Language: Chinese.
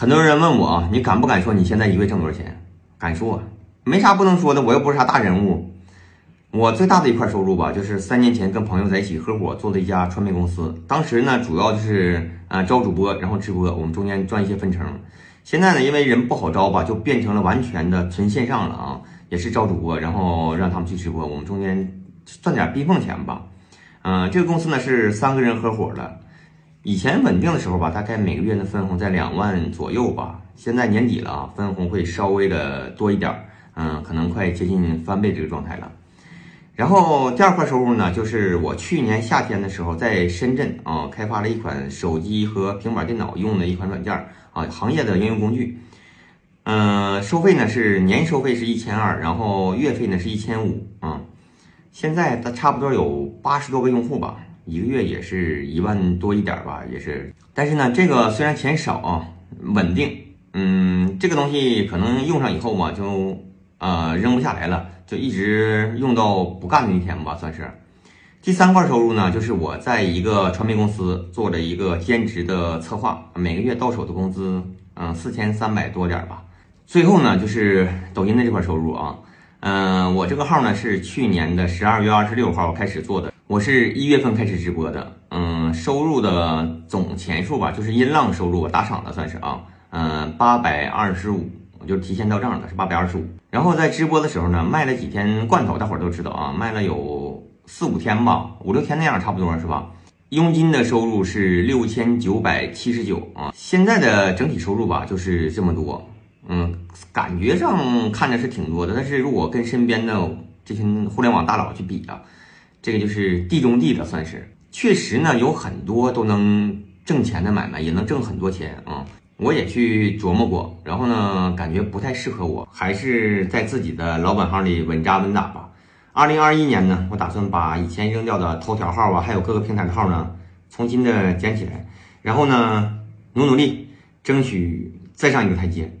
很多人问我啊，你敢不敢说你现在一个月挣多少钱？敢说，没啥不能说的，我又不是啥大人物。我最大的一块收入吧，就是三年前跟朋友在一起合伙做的一家传媒公司。当时呢，主要就是啊招主播，然后直播，我们中间赚一些分成。现在呢，因为人不好招吧，就变成了完全的纯线上了啊，也是招主播，然后让他们去直播，我们中间赚点逼缝钱吧。嗯，这个公司呢是三个人合伙的。以前稳定的时候吧，大概每个月的分红在两万左右吧。现在年底了啊，分红会稍微的多一点，嗯，可能快接近翻倍这个状态了。然后第二块收入呢，就是我去年夏天的时候在深圳啊，开发了一款手机和平板电脑用的一款软件啊，行业的应用工具。嗯，收费呢是年收费是一千二，然后月费呢是一千五啊。现在它差不多有八十多个用户吧。一个月也是一万多一点吧，也是。但是呢，这个虽然钱少啊，稳定。嗯，这个东西可能用上以后嘛，就呃扔不下来了，就一直用到不干的那天吧，算是。第三块收入呢，就是我在一个传媒公司做了一个兼职的策划，每个月到手的工资嗯四千三百多点吧。最后呢，就是抖音的这块收入啊，嗯，我这个号呢是去年的十二月二十六号开始做的。我是一月份开始直播的，嗯，收入的总钱数吧，就是音浪收入打赏的算是啊，嗯，八百二十五，就提前到账的是八百二十五。然后在直播的时候呢，卖了几天罐头，大伙都知道啊，卖了有四五天吧，五六天那样差不多是吧？佣金的收入是六千九百七十九啊，现在的整体收入吧就是这么多，嗯，感觉上看着是挺多的，但是如果跟身边的这些互联网大佬去比啊。这个就是地中地的，算是确实呢，有很多都能挣钱的买卖，也能挣很多钱啊。我也去琢磨过，然后呢，感觉不太适合我，还是在自己的老本行里稳扎稳打吧。二零二一年呢，我打算把以前扔掉的头条号啊，还有各个平台的号呢，重新的捡起来，然后呢，努努力，争取再上一个台阶。